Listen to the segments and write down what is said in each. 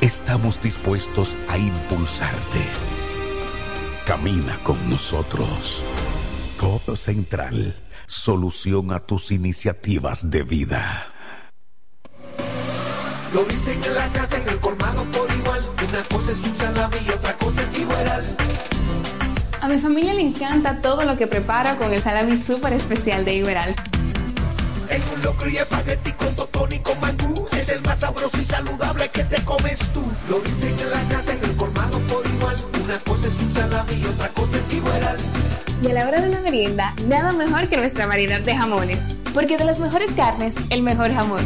Estamos dispuestos a impulsarte. Camina con nosotros. Codo Central solución a tus iniciativas de vida. Lo dicen en la casa, en el colmado por igual. Una cosa es un salami y otra cosa es igual. A mi familia le encanta todo lo que preparo con el salami súper especial de Iberal. En un locro y espagueti con totón y con mangú Es el más sabroso y saludable que te comes tú Lo dicen en la casa, en el colmado por igual Una cosa es un salami y otra cosa es Iberal y a la hora de la merienda, nada mejor que nuestra variedad de jamones. Porque de las mejores carnes, el mejor jamón.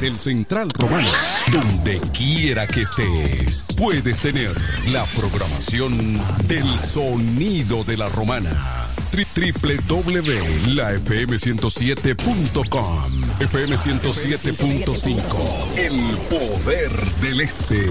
Del Central Romano. Donde quiera que estés, puedes tener la programación del sonido de la romana www.lafm107.com FM 107.5 El poder del este.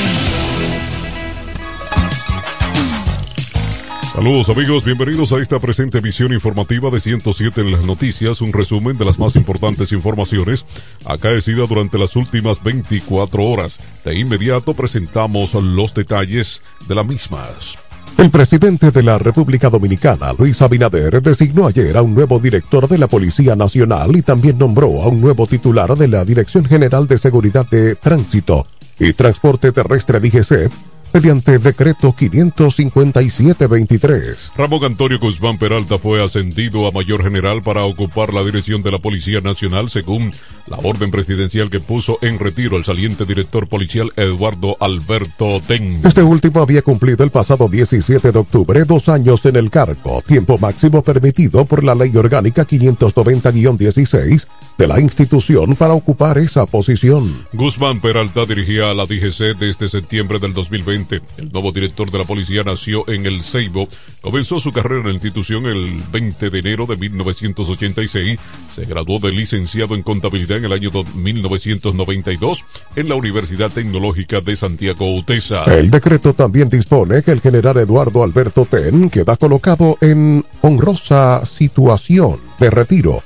Saludos amigos, bienvenidos a esta presente emisión informativa de 107 en las noticias, un resumen de las más importantes informaciones acaecidas durante las últimas 24 horas. De inmediato presentamos los detalles de las mismas. El presidente de la República Dominicana, Luis Abinader, designó ayer a un nuevo director de la Policía Nacional y también nombró a un nuevo titular de la Dirección General de Seguridad de Tránsito y Transporte Terrestre DGCEP mediante decreto 557-23. Ramón Antonio Guzmán Peralta fue ascendido a mayor general para ocupar la dirección de la Policía Nacional según la orden presidencial que puso en retiro al saliente director policial Eduardo Alberto Ten. Este último había cumplido el pasado 17 de octubre dos años en el cargo, tiempo máximo permitido por la Ley Orgánica 590-16 de la institución para ocupar esa posición. Guzmán Peralta dirigía a la DGC desde septiembre del 2020 El nuevo director de la policía nació en El Ceibo. Comenzó su carrera en la institución el 20 de enero de 1986. Se graduó de licenciado en contabilidad en el año 1992 en la Universidad Tecnológica de Santiago Utesa. El decreto también dispone que el general Eduardo Alberto Ten queda colocado en honrosa situación de retiro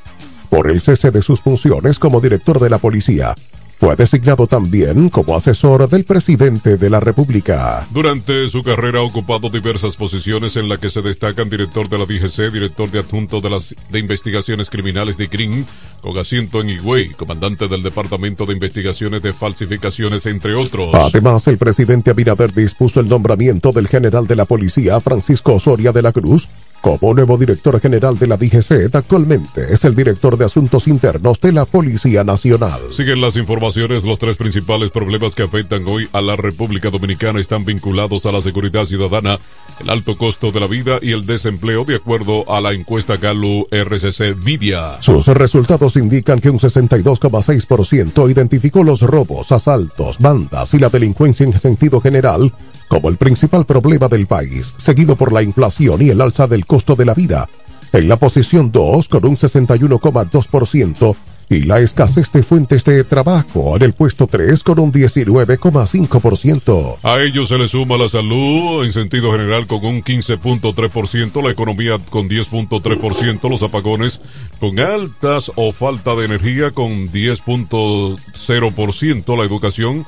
por el cese de sus funciones como director de la policía. Fue designado también como asesor del presidente de la República. Durante su carrera ha ocupado diversas posiciones en las que se destacan director de la DGC, director de adjunto de las de investigaciones criminales de CRIM, con asiento en Higüey, comandante del Departamento de Investigaciones de Falsificaciones, entre otros. Además, el presidente Abinader dispuso el nombramiento del general de la policía, Francisco Osoria de la Cruz, como nuevo director general de la DGC, actualmente es el director de Asuntos Internos de la Policía Nacional. Siguen las informaciones, los tres principales problemas que afectan hoy a la República Dominicana están vinculados a la seguridad ciudadana, el alto costo de la vida y el desempleo, de acuerdo a la encuesta Galo RCC Vidia. Sus resultados indican que un 62,6% identificó los robos, asaltos, bandas y la delincuencia en sentido general como el principal problema del país, seguido por la inflación y el alza del costo de la vida. En la posición 2, con un 61,2%, y la escasez de fuentes de trabajo en el puesto 3 con un 19,5%. A ello se le suma la salud en sentido general con un 15.3%, la economía con 10.3%, los apagones con altas o falta de energía con 10.0%, la educación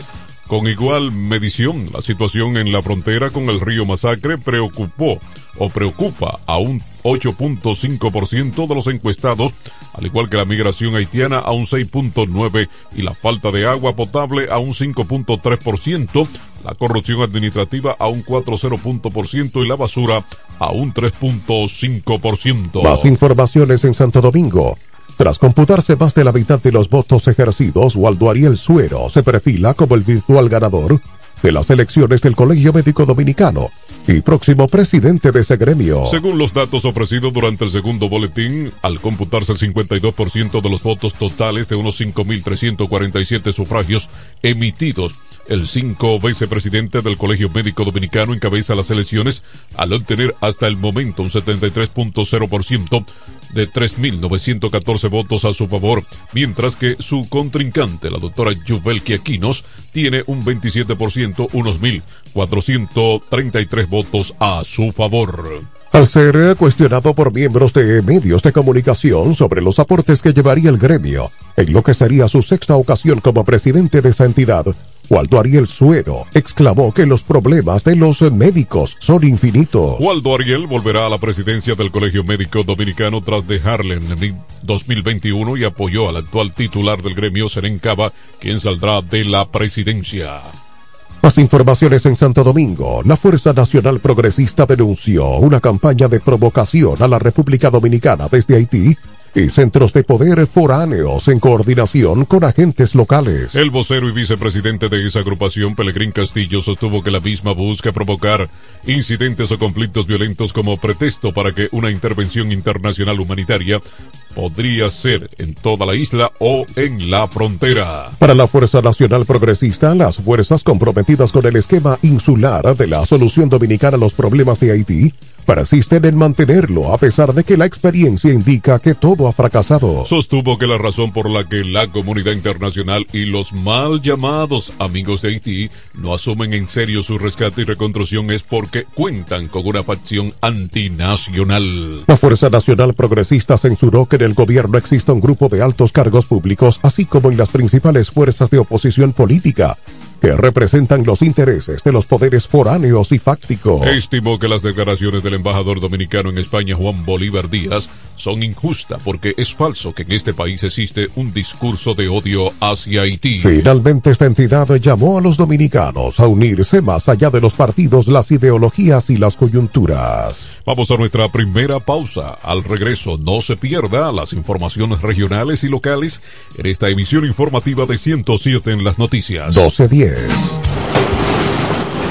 con igual medición, la situación en la frontera con el río Masacre preocupó o preocupa a un 8.5% de los encuestados, al igual que la migración haitiana a un 6.9% y la falta de agua potable a un 5.3%, la corrupción administrativa a un 4.0% y la basura a un 3.5%. Más informaciones en Santo Domingo. Tras computarse más de la mitad de los votos ejercidos, Waldo Ariel Suero se perfila como el virtual ganador de las elecciones del Colegio Médico Dominicano y próximo presidente de ese gremio. Según los datos ofrecidos durante el segundo boletín, al computarse el 52% de los votos totales de unos 5.347 sufragios emitidos, el cinco vicepresidente del Colegio Médico Dominicano encabeza las elecciones al obtener hasta el momento un 73.0% de 3.914 votos a su favor, mientras que su contrincante, la doctora Yuvelki Aquinos, tiene un 27%, unos 1.433 votos a su favor. Al ser cuestionado por miembros de medios de comunicación sobre los aportes que llevaría el gremio en lo que sería su sexta ocasión como presidente de esa entidad, Waldo Ariel Suero exclamó que los problemas de los médicos son infinitos. Waldo Ariel volverá a la presidencia del Colegio Médico Dominicano tras dejarle en el 2021 y apoyó al actual titular del gremio, Seren Cava, quien saldrá de la presidencia. Más informaciones en Santo Domingo. La Fuerza Nacional Progresista denunció una campaña de provocación a la República Dominicana desde Haití y centros de poder foráneos en coordinación con agentes locales. El vocero y vicepresidente de esa agrupación, Pelegrín Castillo, sostuvo que la misma busca provocar incidentes o conflictos violentos como pretexto para que una intervención internacional humanitaria podría ser en toda la isla o en la frontera. Para la Fuerza Nacional Progresista, las fuerzas comprometidas con el esquema insular de la solución dominicana a los problemas de Haití persisten en mantenerlo a pesar de que la experiencia indica que todo ha fracasado. Sostuvo que la razón por la que la comunidad internacional y los mal llamados amigos de Haití no asumen en serio su rescate y reconstrucción es porque cuentan con una facción antinacional. La Fuerza Nacional Progresista censuró que en el gobierno exista un grupo de altos cargos públicos, así como en las principales fuerzas de oposición política, que representan los intereses de los poderes foráneos y fácticos. Estimó que las declaraciones del embajador dominicano en España, Juan Bolívar Díaz, son injustas porque es falso que en este país existe un discurso de odio hacia Haití. Finalmente esta entidad llamó a los dominicanos a unirse más allá de los partidos, las ideologías y las coyunturas. Vamos a nuestra primera pausa. Al regreso no se pierda las informaciones regionales y locales en esta emisión informativa de 107 en las noticias. 1210.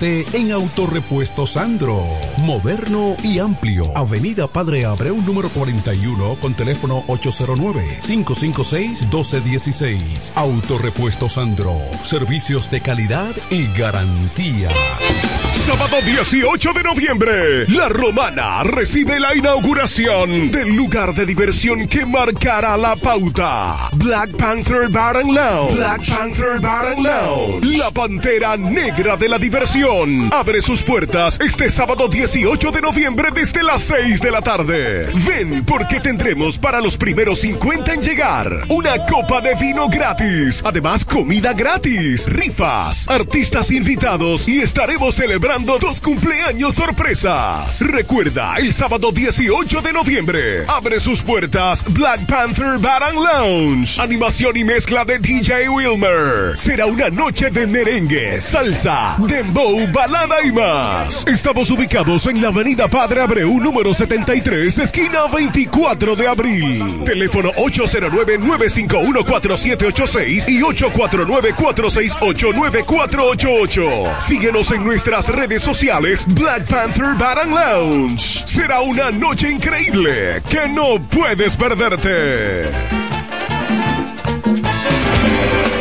en Autorepuesto Sandro. Moderno y amplio. Avenida Padre Abreu número 41 con teléfono 809-556-1216. Autorepuesto Sandro. Servicios de calidad y garantía. Sábado 18 de noviembre, La Romana recibe la inauguración del lugar de diversión que marcará la pauta. Black Panther Bar and Lounge. Black Panther Bar and Lounge. La pantera negra de la diversión. Abre sus puertas este sábado 18 de noviembre desde las 6 de la tarde. Ven porque tendremos para los primeros 50 en llegar una copa de vino gratis. Además, comida gratis, rifas, artistas invitados y estaremos celebrando dos cumpleaños sorpresas. Recuerda, el sábado 18 de noviembre abre sus puertas Black Panther Bar Lounge. Animación y mezcla de DJ Wilmer. Será una noche de merengue, salsa, dembow, balada y más. Estamos ubicados en la avenida Padre Abreu número 73, esquina 24 de abril. Teléfono 809-951-4786 y 849-468-9488. Síguenos en nuestras redes sociales Black Panther Bar and Lounge. Será una noche increíble que no puedes perderte.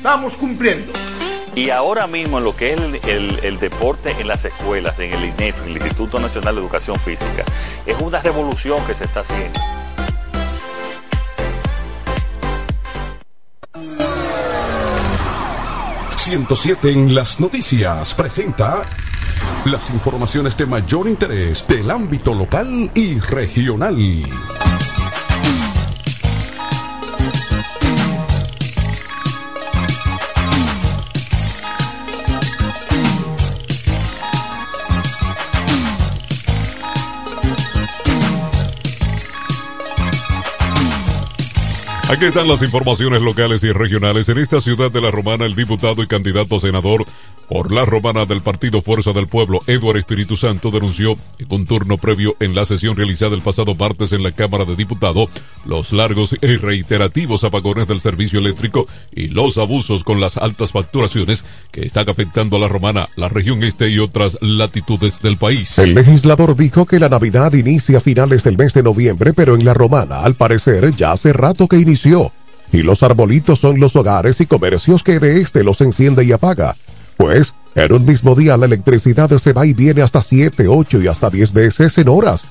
estamos cumpliendo. Y ahora mismo en lo que es el, el- el deporte en las escuelas, en el INEF, el Instituto Nacional de Educación Física, es una revolución que se está haciendo. ...107 en las noticias presenta las informaciones de mayor interés del ámbito local y regional. Aquí están las informaciones locales y regionales. En esta ciudad de La Romana, el diputado y candidato a senador por La Romana del Partido Fuerza del Pueblo, Eduardo Espíritu Santo, denunció en un turno previo en la sesión realizada el pasado martes en la Cámara de Diputados los largos y reiterativos apagones del servicio eléctrico y los abusos con las altas facturaciones que están afectando a La Romana, la región este y otras latitudes del país. El legislador dijo que la Navidad inicia a finales del mes de noviembre, pero en la romana, al parecer, ya hace rato que inició. Y los arbolitos son los hogares y comercios que de este los enciende y apaga. Pues, en un mismo día la electricidad se va y viene hasta 7, 8 y hasta 10 veces en horas,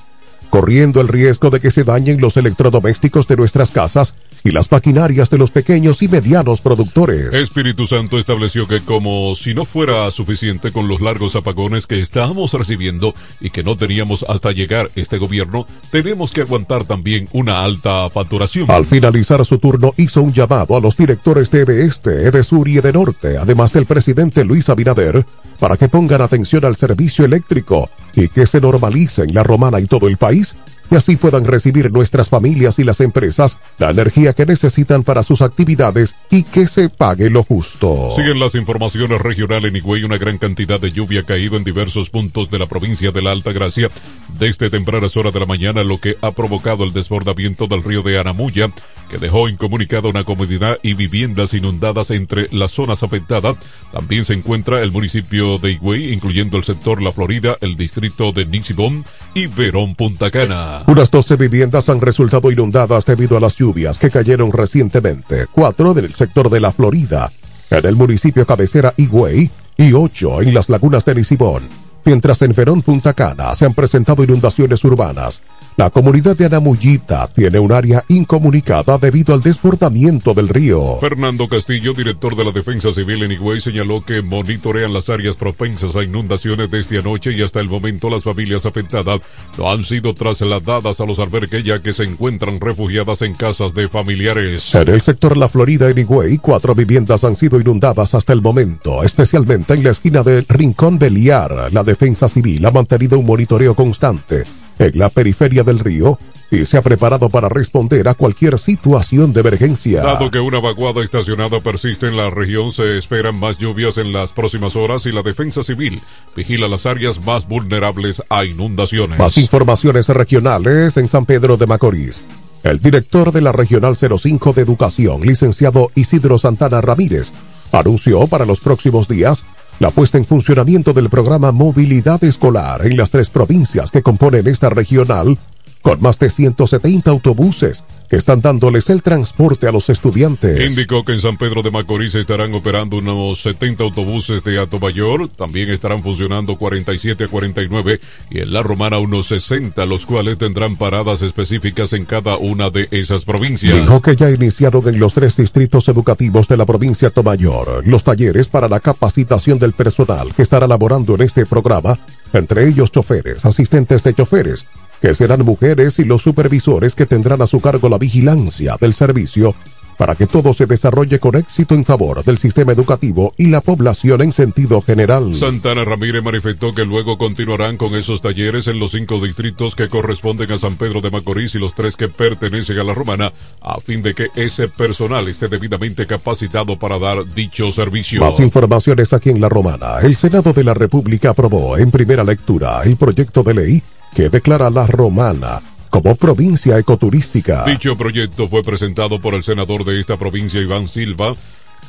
corriendo el riesgo de que se dañen los electrodomésticos de nuestras casas y las maquinarias de los pequeños y medianos productores. Espíritu Santo estableció que como si no fuera suficiente con los largos apagones que estábamos recibiendo y que no teníamos hasta llegar este gobierno, tenemos que aguantar también una alta facturación. Al finalizar su turno hizo un llamado a los directores de Este, de Sur y de Norte, además del presidente Luis Abinader, para que pongan atención al servicio eléctrico y que se normalice en la romana y todo el país y así puedan recibir nuestras familias y las empresas la energía que necesitan para sus actividades y que se pague lo justo. Siguen las informaciones regionales en Higüey. Una gran cantidad de lluvia ha caído en diversos puntos de la provincia de la Alta Gracia desde tempranas horas de la mañana, lo que ha provocado el desbordamiento del río de Anamuya, que dejó incomunicada una comunidad y viviendas inundadas entre las zonas afectadas. También se encuentra el municipio de Higüey, incluyendo el sector La Florida, el distrito de Nixibón y Verón Punta Cana. Unas 12 viviendas han resultado inundadas debido a las lluvias que cayeron recientemente, cuatro del sector de la Florida, en el municipio cabecera Higüey y ocho en las lagunas de Nisibón, mientras en Verón Punta Cana se han presentado inundaciones urbanas la comunidad de Anamuyita tiene un área incomunicada debido al desbordamiento del río. Fernando Castillo, director de la Defensa Civil en Higüey, señaló que monitorean las áreas propensas a inundaciones desde anoche y hasta el momento las familias afectadas no han sido trasladadas a los albergues ya que se encuentran refugiadas en casas de familiares. En el sector La Florida en Higüey, cuatro viviendas han sido inundadas hasta el momento, especialmente en la esquina del Rincón Beliar. La Defensa Civil ha mantenido un monitoreo constante en la periferia del río y se ha preparado para responder a cualquier situación de emergencia. Dado que una vaguada estacionada persiste en la región, se esperan más lluvias en las próximas horas y la defensa civil vigila las áreas más vulnerables a inundaciones. Más informaciones regionales en San Pedro de Macorís. El director de la Regional 05 de Educación, licenciado Isidro Santana Ramírez, anunció para los próximos días la puesta en funcionamiento del programa Movilidad Escolar en las tres provincias que componen esta regional con más de 170 autobuses que están dándoles el transporte a los estudiantes. Indicó que en San Pedro de Macorís estarán operando unos 70 autobuses de Alto Mayor, también estarán funcionando 47 a 49 y en La Romana unos 60, los cuales tendrán paradas específicas en cada una de esas provincias. Dijo que ya iniciaron en los tres distritos educativos de la provincia Tomayor los talleres para la capacitación del personal que estará laborando en este programa, entre ellos choferes, asistentes de choferes, que serán mujeres y los supervisores que tendrán a su cargo la vigilancia del servicio para que todo se desarrolle con éxito en favor del sistema educativo y la población en sentido general. Santana Ramírez manifestó que luego continuarán con esos talleres en los cinco distritos que corresponden a San Pedro de Macorís y los tres que pertenecen a la Romana, a fin de que ese personal esté debidamente capacitado para dar dicho servicio. Más informaciones aquí en la Romana. El Senado de la República aprobó en primera lectura el proyecto de ley que declara la Romana como provincia ecoturística. Dicho proyecto fue presentado por el senador de esta provincia, Iván Silva,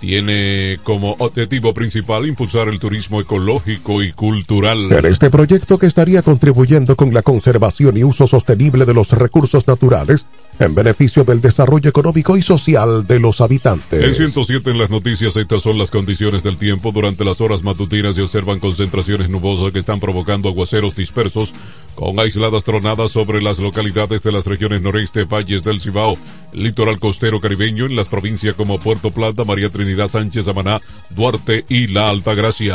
tiene como objetivo principal impulsar el turismo ecológico y cultural. En este proyecto que estaría contribuyendo con la conservación y uso sostenible de los recursos naturales en beneficio del desarrollo económico y social de los habitantes. En 107 en las noticias estas son las condiciones del tiempo. Durante las horas matutinas se observan concentraciones nubosas que están provocando aguaceros dispersos con aisladas tronadas sobre las localidades de las regiones noreste, valles del Cibao, litoral costero caribeño en las provincias como Puerto Plata, María Trinidad Sánchez, Duarte y La.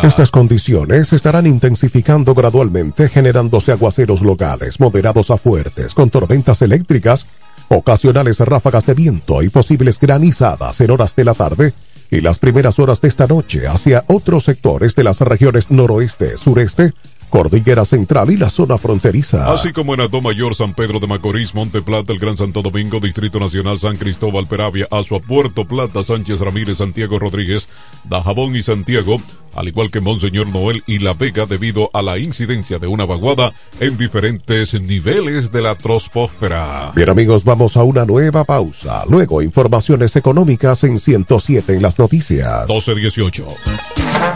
Estas condiciones estarán intensificando gradualmente generándose aguaceros locales moderados a fuertes con tormentas eléctricas, ocasionales ráfagas de viento y posibles granizadas en horas de la tarde y las primeras horas de esta noche hacia otros sectores de las regiones noroeste, sureste, Cordillera Central y la zona fronteriza. Así como en Mayor, San Pedro de Macorís, Monte Plata, el Gran Santo Domingo, Distrito Nacional, San Cristóbal, Peravia, Azua, Puerto Plata, Sánchez Ramírez, Santiago Rodríguez, Dajabón y Santiago, al igual que Monseñor Noel y La Vega debido a la incidencia de una vaguada en diferentes niveles de la troposfera. Bien amigos, vamos a una nueva pausa. Luego informaciones económicas en 107 en las noticias. 1218.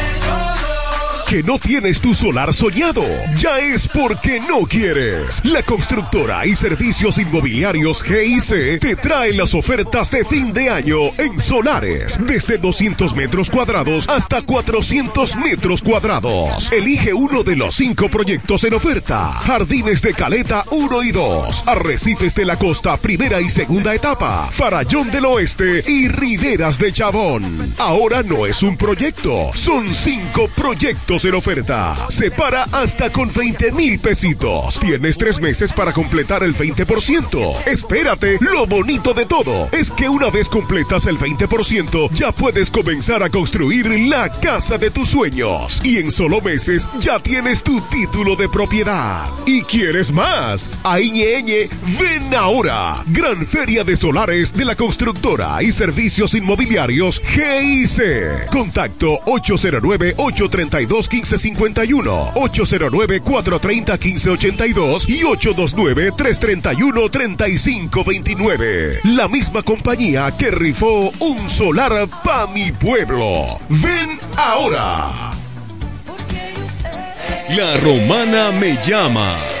que no tienes tu solar soñado, ya es porque no quieres. La constructora y servicios inmobiliarios GIC te trae las ofertas de fin de año en solares, desde 200 metros cuadrados hasta 400 metros cuadrados. Elige uno de los cinco proyectos en oferta. Jardines de Caleta 1 y 2, Arrecifes de la Costa primera y segunda etapa, Farallón del Oeste y Riberas de Chabón. Ahora no es un proyecto, son cinco proyectos en oferta. Separa hasta con 20 mil pesitos. Tienes tres meses para completar el 20%. Espérate, lo bonito de todo es que una vez completas el 20%, ya puedes comenzar a construir la casa de tus sueños. Y en solo meses ya tienes tu título de propiedad. ¿Y quieres más? Ahí ñeñe, ven ahora. Gran Feria de Solares de la Constructora y Servicios Inmobiliarios GIC. Contacto 809 832 1551, 809-430-1582 y 829-331-3529. La misma compañía que rifó un solar pa' mi pueblo. Ven ahora. La romana me llama.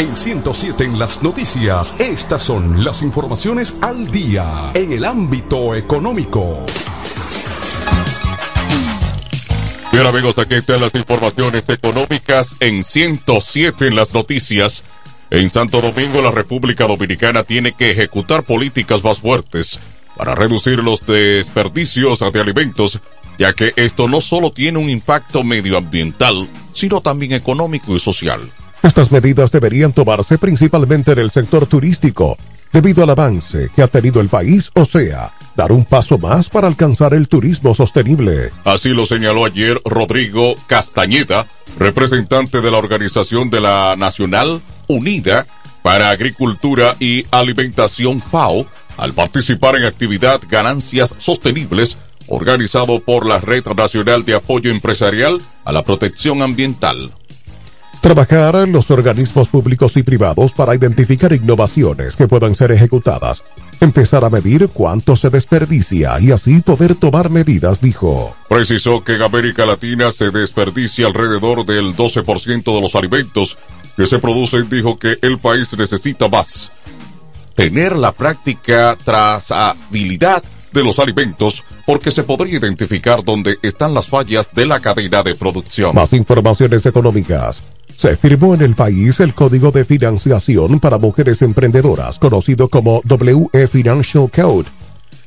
En 107 en las noticias, estas son las informaciones al día en el ámbito económico. Bien amigos, aquí están las informaciones económicas en 107 en las noticias. En Santo Domingo, la República Dominicana tiene que ejecutar políticas más fuertes para reducir los desperdicios de alimentos, ya que esto no solo tiene un impacto medioambiental, sino también económico y social. Estas medidas deberían tomarse principalmente en el sector turístico, debido al avance que ha tenido el país, o sea, dar un paso más para alcanzar el turismo sostenible. Así lo señaló ayer Rodrigo Castañeda, representante de la Organización de la Nacional Unida para Agricultura y Alimentación FAO, al participar en actividad Ganancias Sostenibles, organizado por la Red Nacional de Apoyo Empresarial a la Protección Ambiental. Trabajar en los organismos públicos y privados para identificar innovaciones que puedan ser ejecutadas. Empezar a medir cuánto se desperdicia y así poder tomar medidas, dijo. Precisó que en América Latina se desperdicia alrededor del 12% de los alimentos que se producen. Dijo que el país necesita más. Tener la práctica trazabilidad de los alimentos porque se podría identificar dónde están las fallas de la cadena de producción. Más informaciones económicas. Se firmó en el país el Código de Financiación para Mujeres Emprendedoras, conocido como WE Financial Code.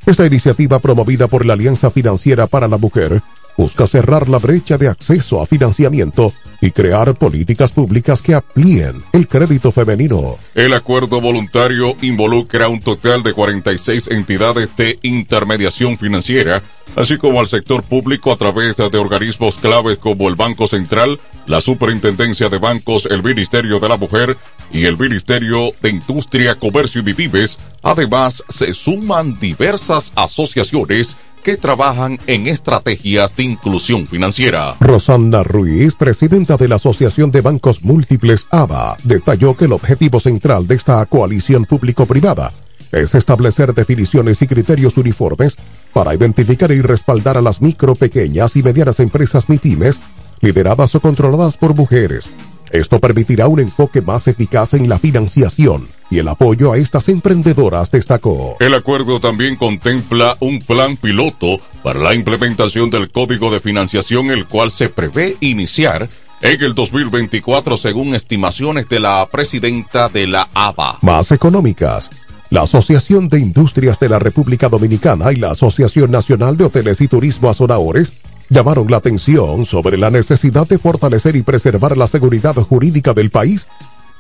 Esta iniciativa promovida por la Alianza Financiera para la Mujer busca cerrar la brecha de acceso a financiamiento y crear políticas públicas que amplíen el crédito femenino. El acuerdo voluntario involucra un total de 46 entidades de intermediación financiera, así como al sector público a través de organismos claves como el Banco Central, la Superintendencia de Bancos, el Ministerio de la Mujer y el Ministerio de Industria, Comercio y Vives. Además, se suman diversas asociaciones que trabajan en estrategias de inclusión financiera. Rosanda Ruiz, presidenta de la Asociación de Bancos Múltiples ABA, detalló que el objetivo central de esta coalición público-privada es establecer definiciones y criterios uniformes para identificar y respaldar a las micro, pequeñas y medianas empresas MIPIMES lideradas o controladas por mujeres. Esto permitirá un enfoque más eficaz en la financiación y el apoyo a estas emprendedoras, destacó. El acuerdo también contempla un plan piloto para la implementación del Código de Financiación, el cual se prevé iniciar en el 2024 según estimaciones de la presidenta de la ABA. Más económicas. La Asociación de Industrias de la República Dominicana y la Asociación Nacional de Hoteles y Turismo Azonadores llamaron la atención sobre la necesidad de fortalecer y preservar la seguridad jurídica del país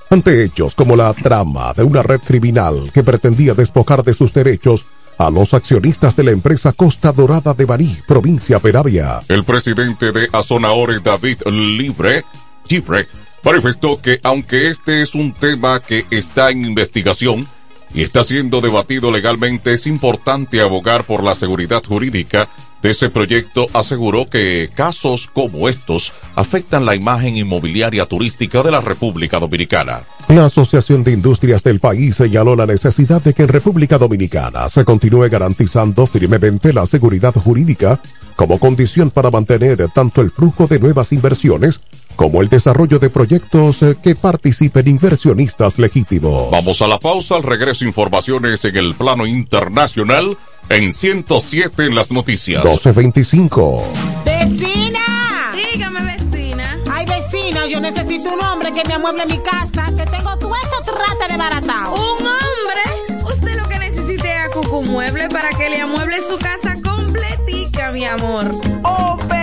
ante hechos como la trama de una red criminal que pretendía despojar de sus derechos a los accionistas de la empresa Costa Dorada de Baní, provincia Peravia. El presidente de Azonaore, David Libre, Gifre, manifestó que aunque este es un tema que está en investigación y está siendo debatido legalmente, es importante abogar por la seguridad jurídica de ese proyecto aseguró que casos como estos afectan la imagen inmobiliaria turística de la República Dominicana. La Asociación de Industrias del país señaló la necesidad de que en República Dominicana se continúe garantizando firmemente la seguridad jurídica como condición para mantener tanto el flujo de nuevas inversiones como el desarrollo de proyectos que participen inversionistas legítimos. Vamos a la pausa, al regreso informaciones en el plano internacional en 107 en las noticias. 1225. ¡Vecina! Dígame, vecina. Ay, vecina, yo necesito un hombre que me amueble mi casa, que tengo todo eso trata de baratado. ¿Un hombre? Usted lo que necesite es a Cucumueble para que le amueble su casa completica, mi amor. Oh, pero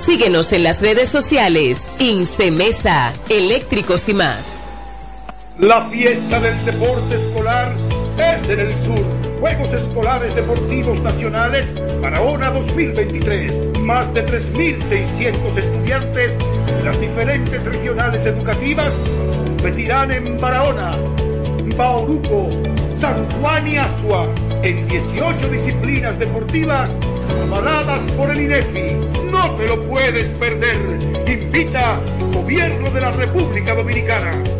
Síguenos en las redes sociales. Incemesa, eléctricos y más. La fiesta del deporte escolar es en el sur. Juegos Escolares Deportivos Nacionales Barahona 2023. Más de 3.600 estudiantes de las diferentes regionales educativas competirán en Barahona, Bauruco, San Juan y Asua en 18 disciplinas deportivas avaladas por el INEFI. No te lo puedes perder. Invita Gobierno de la República Dominicana.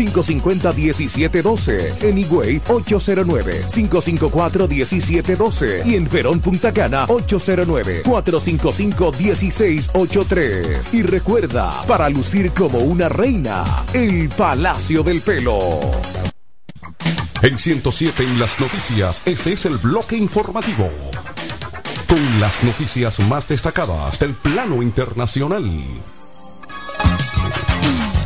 550-1712. En Higüey, 809-554-1712. Y en Verón Punta Cana, 809-455-1683. Y recuerda, para lucir como una reina, el Palacio del Pelo. En 107 en las noticias, este es el bloque informativo. Con las noticias más destacadas del plano internacional.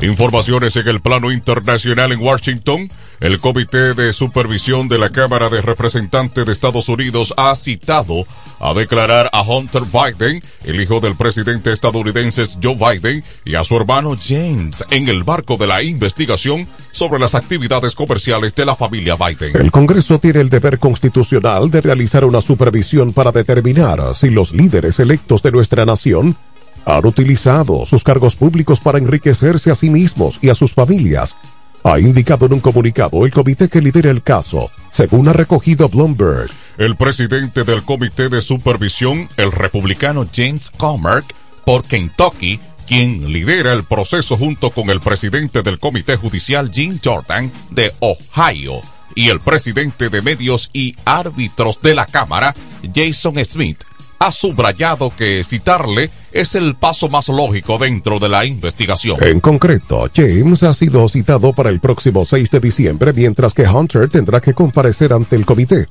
Informaciones en el plano internacional en Washington. El Comité de Supervisión de la Cámara de Representantes de Estados Unidos ha citado a declarar a Hunter Biden, el hijo del presidente estadounidense Joe Biden, y a su hermano James en el barco de la investigación sobre las actividades comerciales de la familia Biden. El Congreso tiene el deber constitucional de realizar una supervisión para determinar si los líderes electos de nuestra nación han utilizado sus cargos públicos para enriquecerse a sí mismos y a sus familias, ha indicado en un comunicado el comité que lidera el caso, según ha recogido Bloomberg. El presidente del comité de supervisión, el republicano James Comer, por Kentucky, quien lidera el proceso junto con el presidente del comité judicial Jim Jordan de Ohio y el presidente de medios y árbitros de la Cámara, Jason Smith, ha subrayado que citarle es el paso más lógico dentro de la investigación. En concreto, James ha sido citado para el próximo 6 de diciembre, mientras que Hunter tendrá que comparecer ante el comité,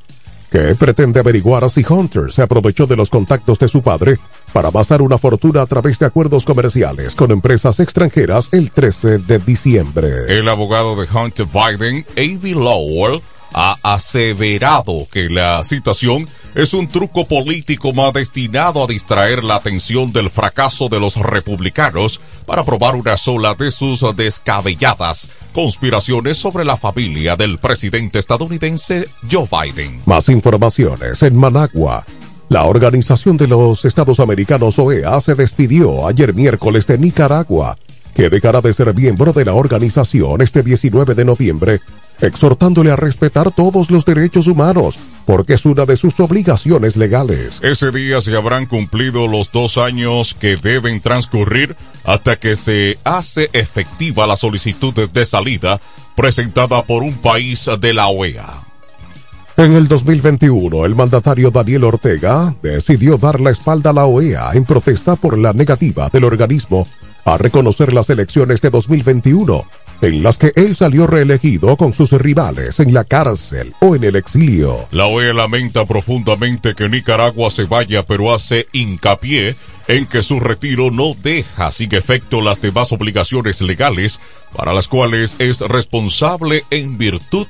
que pretende averiguar si Hunter se aprovechó de los contactos de su padre para basar una fortuna a través de acuerdos comerciales con empresas extranjeras el 13 de diciembre. El abogado de Hunter Biden, A.B. Lowell, ha aseverado que la citación es un truco político más destinado a distraer la atención del fracaso de los republicanos para probar una sola de sus descabelladas conspiraciones sobre la familia del presidente estadounidense Joe Biden. Más informaciones en Managua. La Organización de los Estados Americanos OEA se despidió ayer miércoles de Nicaragua, que dejará de ser miembro de la organización este 19 de noviembre exhortándole a respetar todos los derechos humanos, porque es una de sus obligaciones legales. Ese día se habrán cumplido los dos años que deben transcurrir hasta que se hace efectiva la solicitud de salida presentada por un país de la OEA. En el 2021, el mandatario Daniel Ortega decidió dar la espalda a la OEA en protesta por la negativa del organismo a reconocer las elecciones de 2021 en las que él salió reelegido con sus rivales en la cárcel o en el exilio. La OEA lamenta profundamente que Nicaragua se vaya, pero hace hincapié en que su retiro no deja sin efecto las demás obligaciones legales para las cuales es responsable en virtud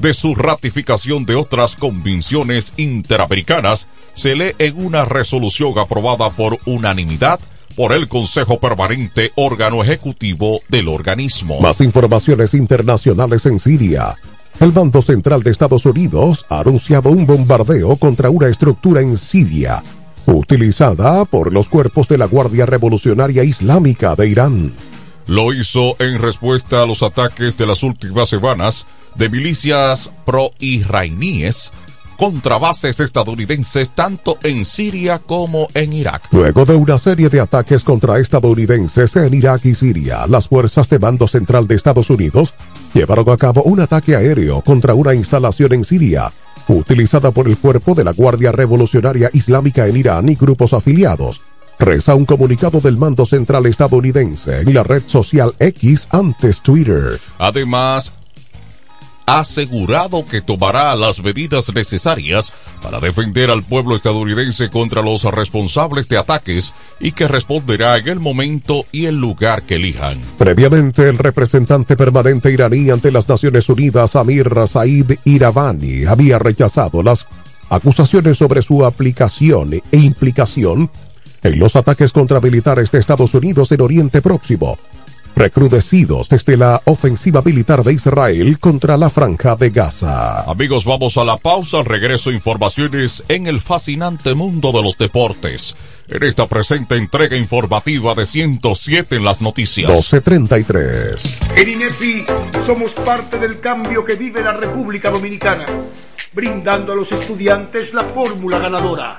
de su ratificación de otras convenciones interamericanas, se lee en una resolución aprobada por unanimidad por el Consejo Permanente, órgano ejecutivo del organismo. Más informaciones internacionales en Siria. El Bando Central de Estados Unidos ha anunciado un bombardeo contra una estructura en Siria, utilizada por los cuerpos de la Guardia Revolucionaria Islámica de Irán. Lo hizo en respuesta a los ataques de las últimas semanas de milicias pro-israelíes contra bases estadounidenses tanto en Siria como en Irak. Luego de una serie de ataques contra estadounidenses en Irak y Siria, las fuerzas de mando central de Estados Unidos llevaron a cabo un ataque aéreo contra una instalación en Siria, utilizada por el cuerpo de la Guardia Revolucionaria Islámica en Irán y grupos afiliados. Reza un comunicado del mando central estadounidense en la red social X antes Twitter. Además, asegurado que tomará las medidas necesarias para defender al pueblo estadounidense contra los responsables de ataques y que responderá en el momento y el lugar que elijan. Previamente, el representante permanente iraní ante las Naciones Unidas, Amir Saib Iravani, había rechazado las acusaciones sobre su aplicación e implicación en los ataques contra militares de Estados Unidos en Oriente Próximo, recrudecidos desde la ofensiva militar de Israel contra la franja de Gaza. Amigos, vamos a la pausa. Al regreso, informaciones en el fascinante mundo de los deportes. En esta presente entrega informativa de 107 en las noticias. 1233. En INEFI somos parte del cambio que vive la República Dominicana, brindando a los estudiantes la fórmula ganadora.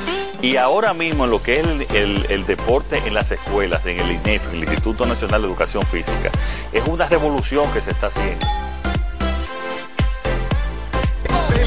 Y ahora mismo en lo que es el, el- el deporte en las escuelas, en el INEF, el Instituto Nacional de Educación Física, es una revolución que se está haciendo.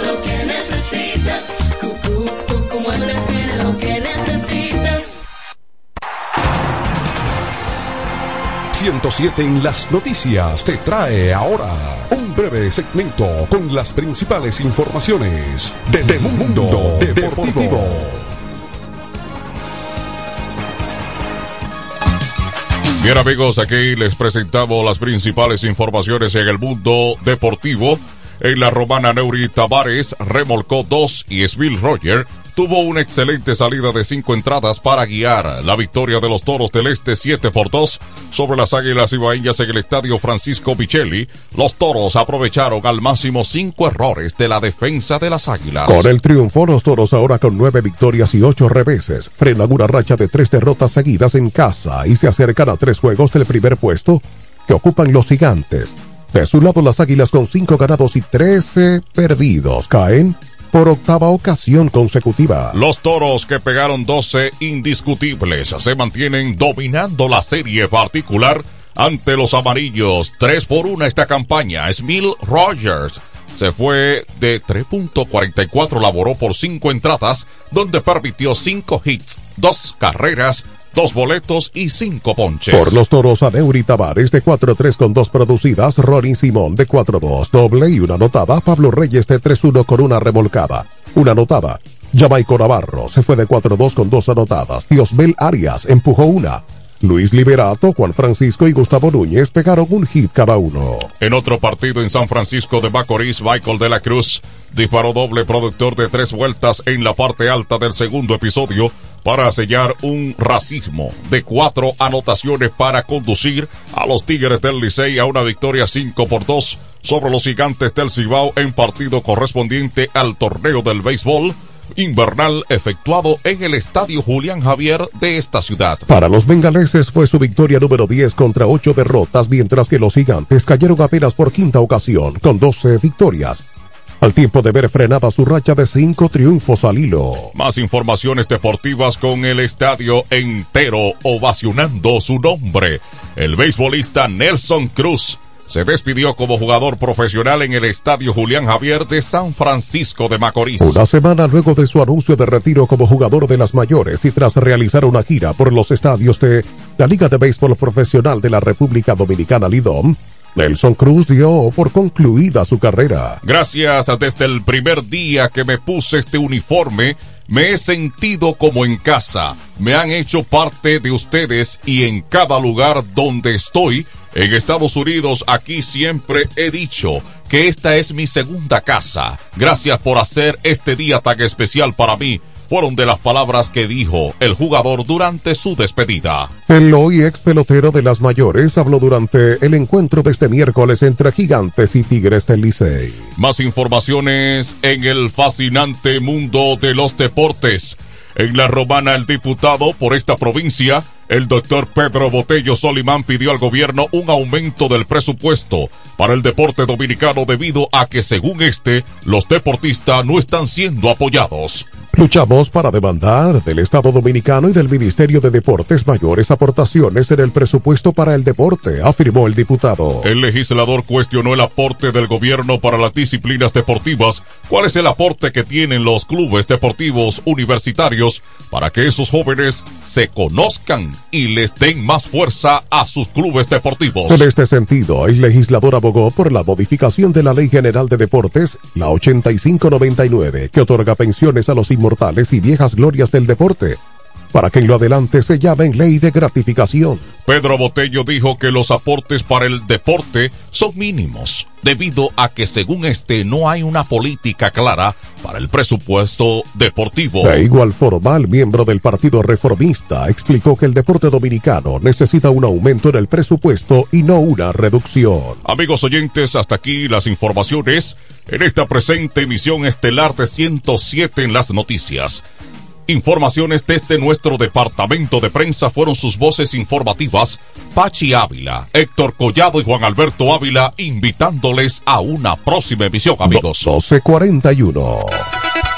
lo que necesitas. Cucú, Cucú Muebles tiene lo que necesitas. 107 en las noticias te trae ahora un breve segmento con las principales informaciones de, de Mundo Deportivo. Bien amigos, aquí les presentamos las principales informaciones en el mundo deportivo. En la romana Neuri Tavares remolcó dos y Svil Roger tuvo una excelente salida de cinco entradas para guiar la victoria de los Toros del Este 7 por 2 sobre las Águilas Ibaeñas en el Estadio Francisco Micheli. Los Toros aprovecharon al máximo cinco errores de la defensa de las Águilas. Con el triunfo, los toros ahora con nueve victorias y ocho reveses, frenan una racha de tres derrotas seguidas en casa y se acercan a tres juegos del primer puesto que ocupan los gigantes. De su lado, las águilas con cinco ganados y trece perdidos caen por octava ocasión consecutiva. Los toros que pegaron 12 indiscutibles se mantienen dominando la serie particular ante los amarillos. 3 por 1 esta campaña. Smil Rogers se fue de 3.44, laboró por 5 entradas, donde permitió 5 hits, 2 carreras, dos boletos y cinco ponches. Por los toros, Aneuri Tavares de 4-3 con dos producidas, Rory Simón de 4-2, doble y una anotada, Pablo Reyes de 3-1 con una remolcada, una anotada. Jamaico Navarro se fue de 4-2 con dos anotadas, Diosbel Arias empujó una. Luis Liberato, Juan Francisco y Gustavo Núñez pegaron un hit cada uno. En otro partido en San Francisco de Macorís, Michael de la Cruz disparó doble productor de tres vueltas en la parte alta del segundo episodio para sellar un racismo de cuatro anotaciones para conducir a los Tigres del Licey a una victoria 5 por 2 sobre los gigantes del Cibao en partido correspondiente al torneo del béisbol invernal efectuado en el Estadio Julián Javier de esta ciudad. Para los bengaleses fue su victoria número 10 contra 8 derrotas, mientras que los gigantes cayeron apenas por quinta ocasión con 12 victorias. Al tiempo de ver frenada su racha de cinco triunfos al hilo. Más informaciones deportivas con el estadio entero ovacionando su nombre. El beisbolista Nelson Cruz se despidió como jugador profesional en el Estadio Julián Javier de San Francisco de Macorís. Una semana luego de su anuncio de retiro como jugador de las mayores y tras realizar una gira por los estadios de la Liga de Béisbol Profesional de la República Dominicana Lidom, Nelson Cruz dio por concluida su carrera. Gracias desde el primer día que me puse este uniforme, me he sentido como en casa. Me han hecho parte de ustedes y en cada lugar donde estoy, en Estados Unidos, aquí siempre he dicho que esta es mi segunda casa. Gracias por hacer este día tan especial para mí. Fueron de las palabras que dijo el jugador durante su despedida. El hoy ex pelotero de las mayores habló durante el encuentro de este miércoles entre Gigantes y Tigres del Licey. Más informaciones en el fascinante mundo de los deportes. En la romana, el diputado por esta provincia, el doctor Pedro Botello Solimán pidió al gobierno un aumento del presupuesto para el deporte dominicano debido a que, según este, los deportistas no están siendo apoyados. Luchamos para demandar del Estado Dominicano y del Ministerio de Deportes mayores aportaciones en el presupuesto para el deporte, afirmó el diputado. El legislador cuestionó el aporte del gobierno para las disciplinas deportivas. ¿Cuál es el aporte que tienen los clubes deportivos universitarios para que esos jóvenes se conozcan y les den más fuerza a sus clubes deportivos? En este sentido, el legislador abogó por la modificación de la Ley General de Deportes, la 8599, que otorga pensiones a los inmortales y viejas glorias del deporte, para que en lo adelante se llame ley de gratificación. Pedro Botello dijo que los aportes para el deporte son mínimos, debido a que según este no hay una política clara para el presupuesto deportivo. De igual forma, el miembro del Partido Reformista explicó que el deporte dominicano necesita un aumento en el presupuesto y no una reducción. Amigos oyentes, hasta aquí las informaciones en esta presente emisión estelar de 107 en las noticias. Informaciones desde nuestro departamento de prensa fueron sus voces informativas, Pachi Ávila, Héctor Collado y Juan Alberto Ávila, invitándoles a una próxima emisión, amigos. 1241.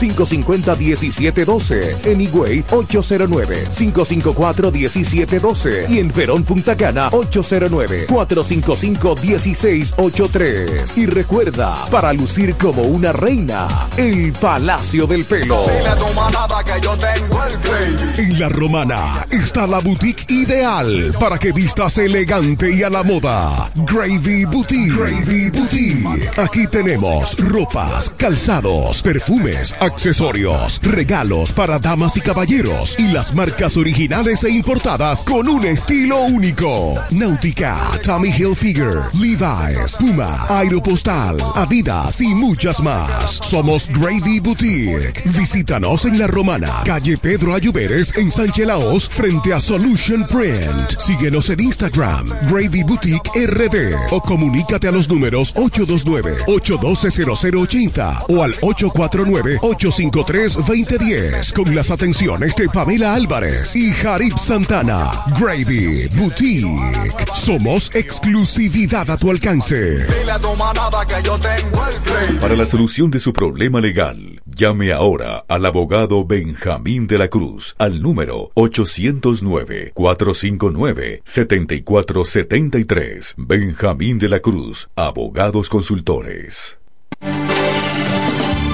550-1712. En Higüey, 809-554-1712. Y en Verón Punta Cana, 809-455-1683. Y recuerda, para lucir como una reina, el Palacio del Pelo. En La Romana está la boutique ideal para que vistas elegante y a la moda. Gravy Boutique. Gravy Boutique. Aquí tenemos ropas, calzados, perfumes, accesorios, regalos para damas y caballeros y las marcas originales e importadas con un estilo único. Náutica, Tommy Hilfiger, Levi's, Puma, Aeropostal, Adidas y muchas más. Somos Gravy Boutique. Visítanos en La Romana, calle Pedro Ayuberes en Sánchez Laos frente a Solution Print. Síguenos en Instagram, Gravy Boutique RD o comunícate a los números 829-812-0080 o al 849 853-2010 con las atenciones de Pamela Álvarez y Jarib Santana. Gravy Boutique. Somos exclusividad a tu alcance. Para la solución de su problema legal, llame ahora al abogado Benjamín de la Cruz al número 809-459-7473. Benjamín de la Cruz, abogados consultores.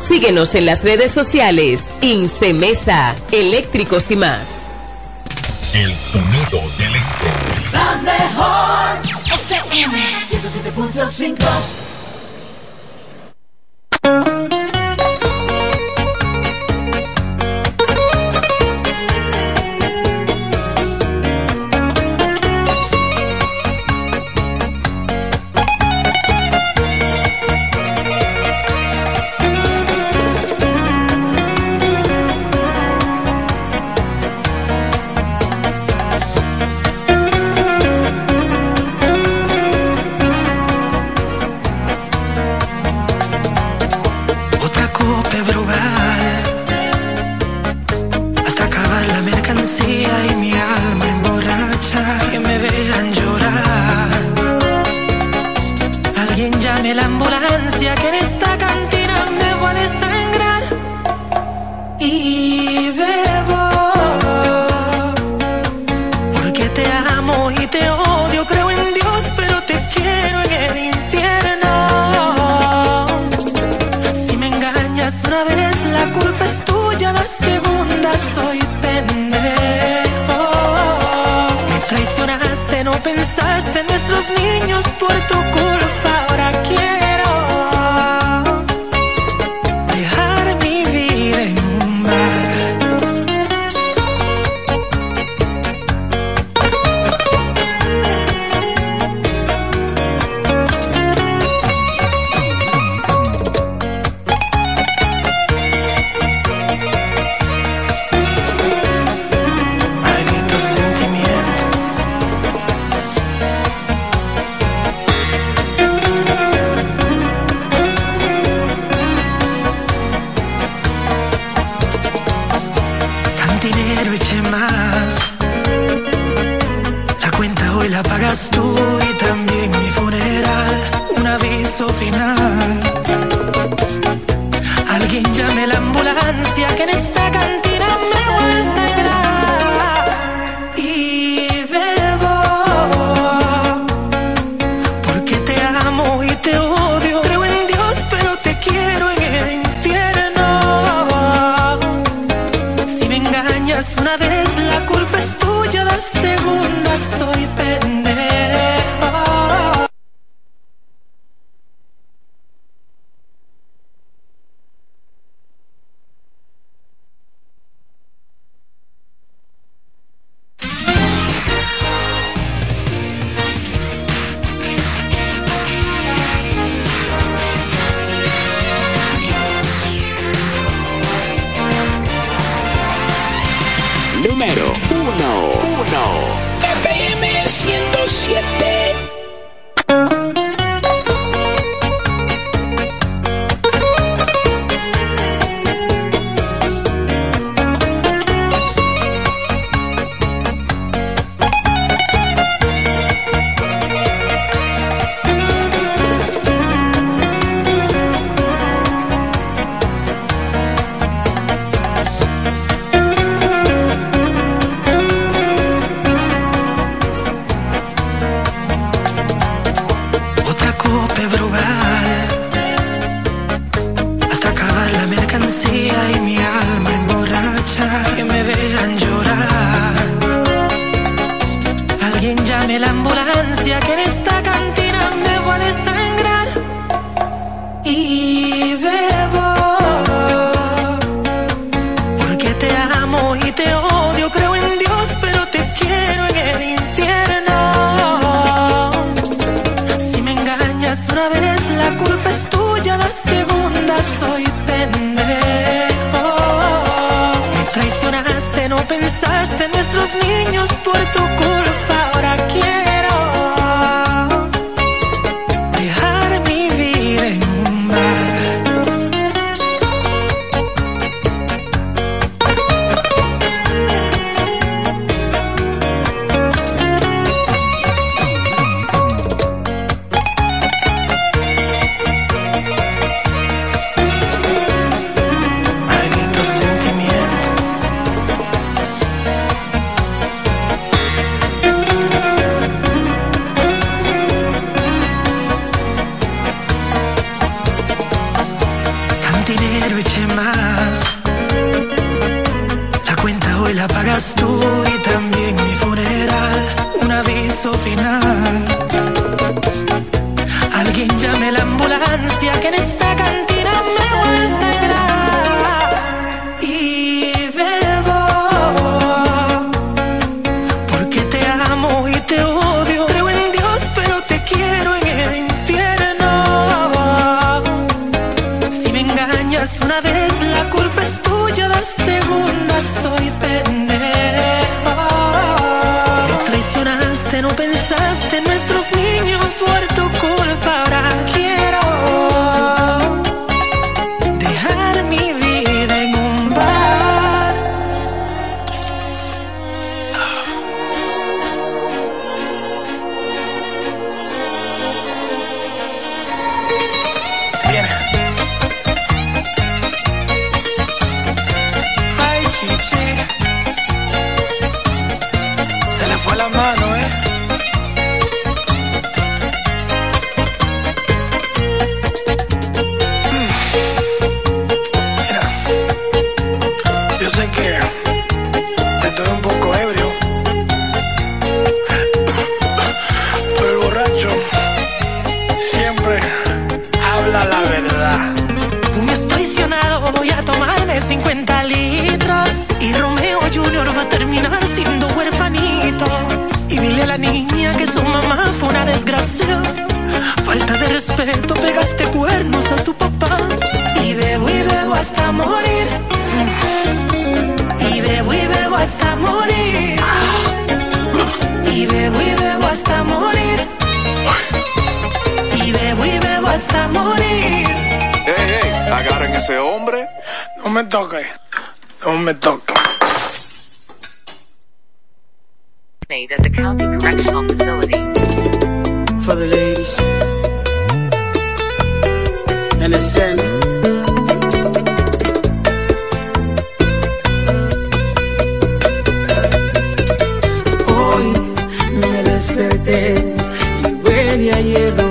Síguenos en las redes sociales. Incemesa, eléctricos y más. El sonido del electro. La mejor. FM 107.5. llorar. Alguien llame la ambulancia que en esta pensaste nuestros niños por tu ese hombre. No me toque. No me toque. made at the County Correctional Facility. for the ladies. And it's sent. Hoy me desperté y huele a hielo.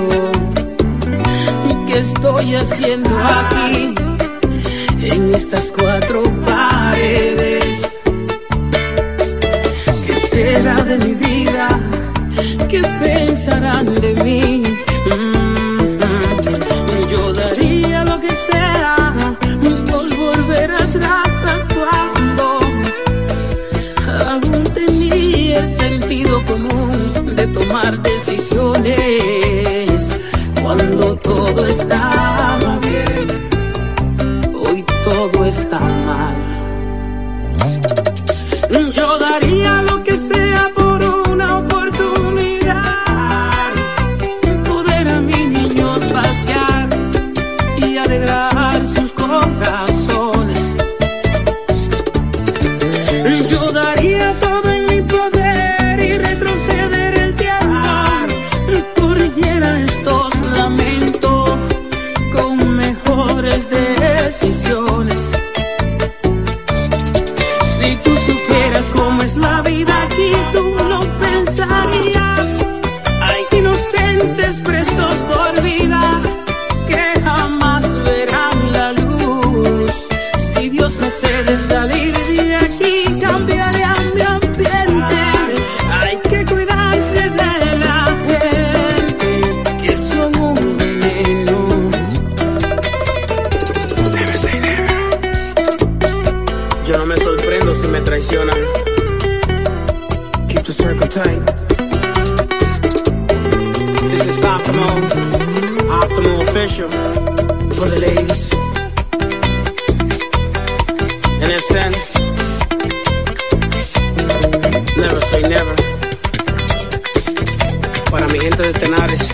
¿Qué estoy haciendo aquí? En estas cuatro paredes. ¿Qué será de mi vida? ¿Qué pensarán de mí? Mm, Yo daría lo que sea por volver atrás cuando aún tenía el sentido común de tomar decisiones. Cuando todo estaba está. Yo no me sorprendo si me traicionan. Keep the circle tight. This is Optimo, Optimo official for the ladies. And it's sent. Never say never. Para mi gente de Tenares.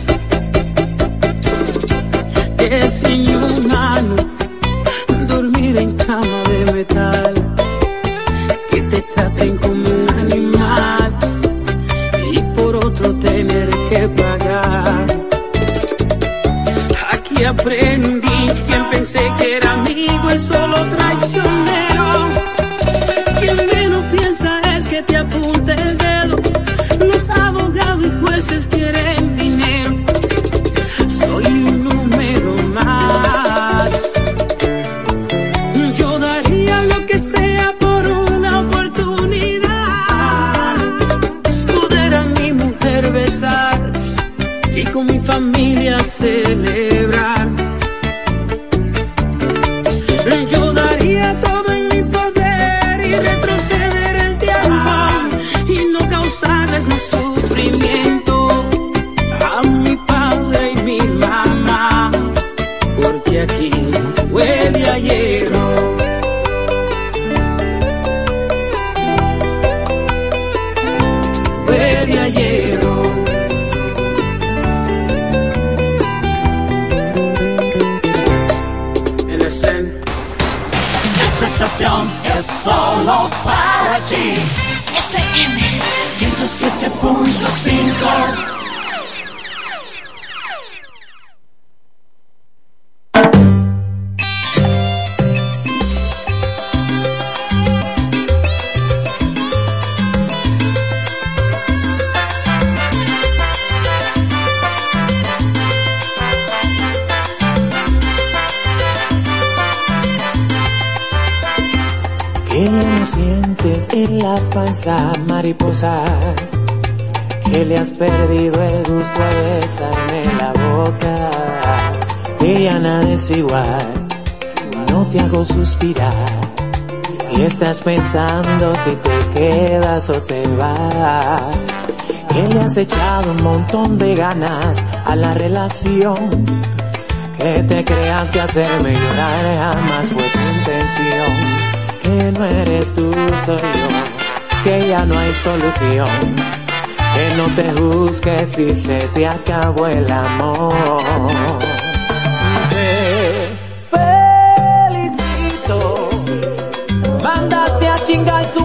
Es inhumano dormir en cama de metal. que era amigo es solo traicionero. Quien menos piensa es que te apunte el dedo. Los abogados y jueces quieren dinero. Soy un número más. Yo daría lo que sea por una oportunidad. Poder a mi mujer besar y con mi familia celebrar. en la panza mariposas que le has perdido el gusto a besarme la boca. Ella nada es igual, no te hago suspirar. Y estás pensando si te quedas o te vas. Que le has echado un montón de ganas a la relación. Que te creas que hacerme llorar jamás fue tu intención que no eres tú, soy yo, que ya no hay solución. Que no te juzgues si se te acabó el amor. Te felicito, mandaste a chingar su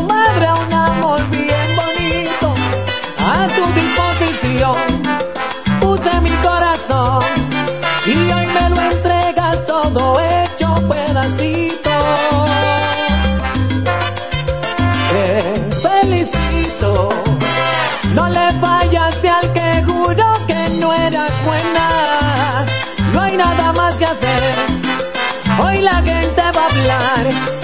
it.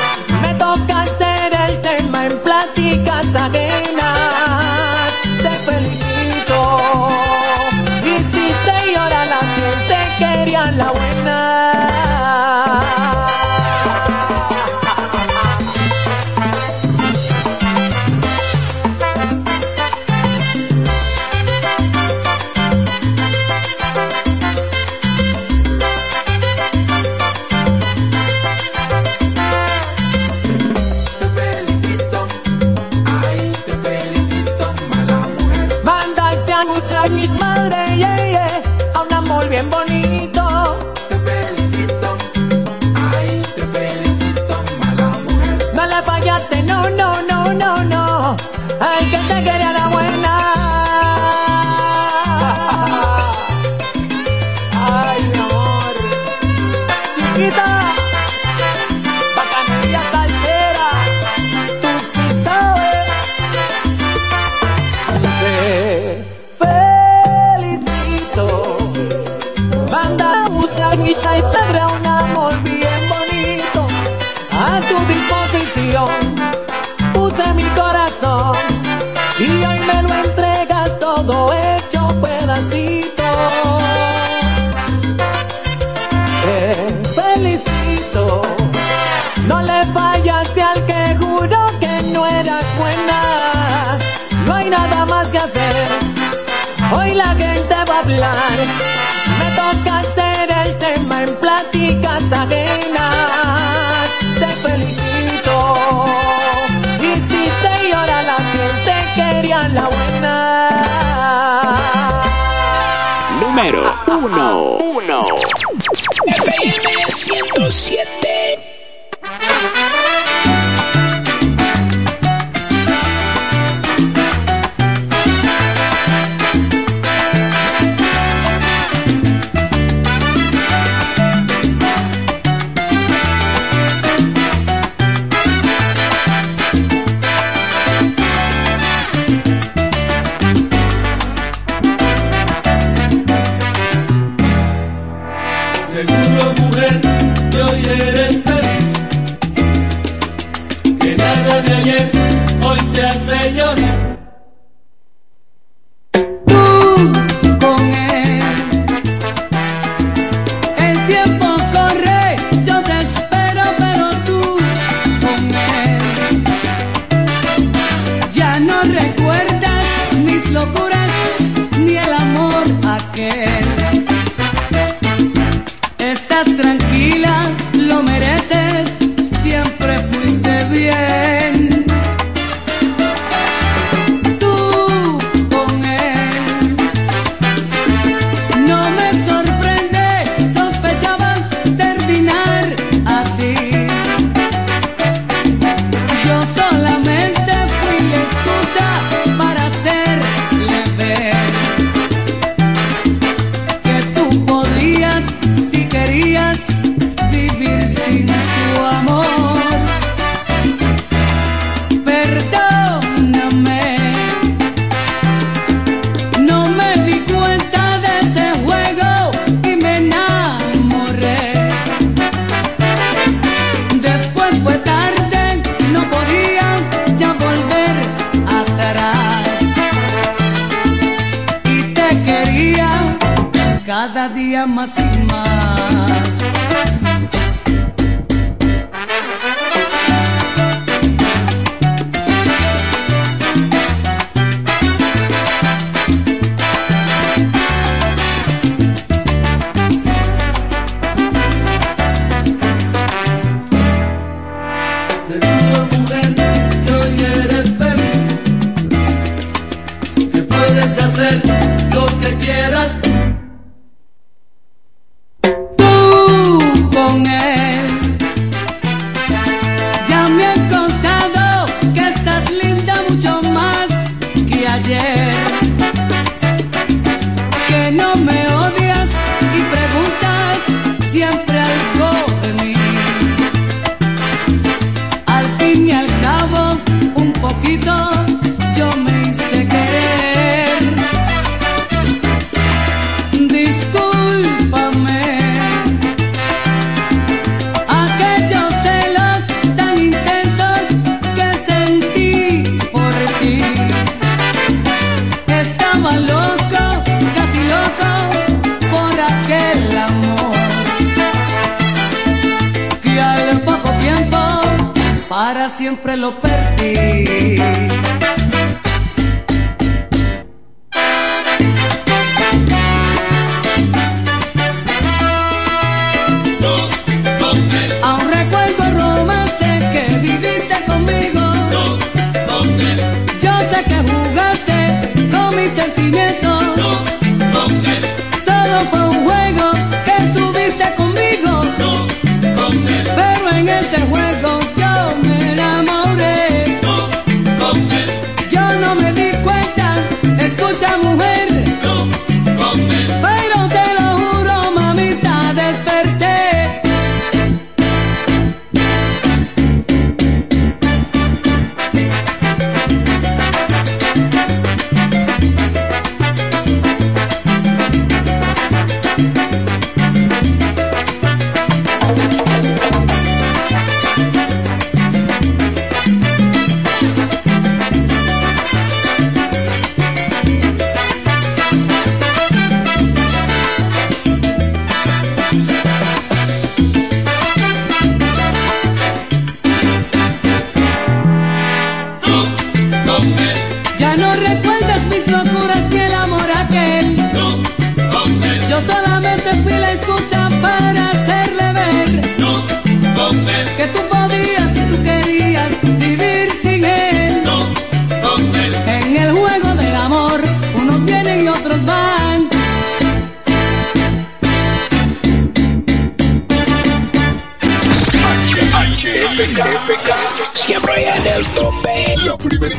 1. 1. FM 107. Música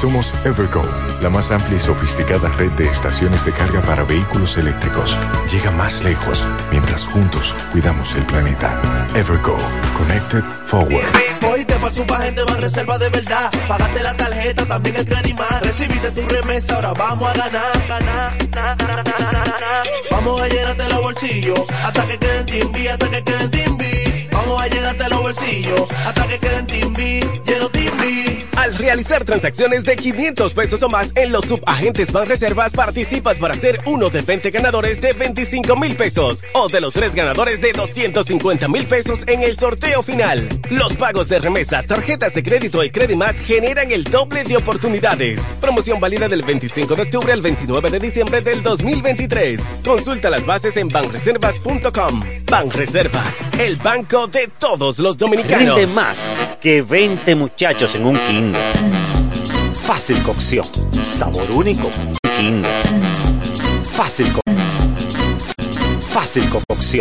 Somos Evergo, la más amplia y sofisticada red de estaciones de carga para vehículos eléctricos. Llega más lejos mientras juntos cuidamos el planeta. Evergo, Connected Forward. Hoy te pasó pa' gente más reserva de verdad. Pagaste la tarjeta, también el credit más. Recibiste tu remesa, ahora vamos a ganar, ganar, ganar, ganar, ganar. Vamos a llenarte los bolsillos hasta que queden timbi, hasta que queden timbi. Vamos a los bolsillos hasta que queden timbi, lleno timbi. Al realizar transacciones de 500 pesos o más en los subagentes Banreservas, participas para ser uno de 20 ganadores de 25 mil pesos o de los tres ganadores de 250 mil pesos en el sorteo final. Los pagos de remesas, tarjetas de crédito y Más generan el doble de oportunidades. Promoción válida del 25 de octubre al 29 de diciembre del 2023. Consulta las bases en banreservas.com. Banreservas, el banco de todos los dominicanos. Rinde más que 20 muchachos en un kinder. Fácil cocción. Sabor único. Kinder. Fácil co- Fácil cocción.